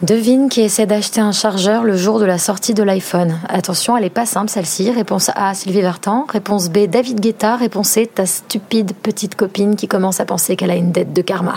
Devine qui essaie d'acheter un chargeur le jour de la sortie de l'iPhone. Attention, elle est pas simple celle-ci. Réponse A, Sylvie Vartan. Réponse B, David Guetta. Réponse C, ta stupide petite copine qui commence à penser qu'elle a une dette de karma.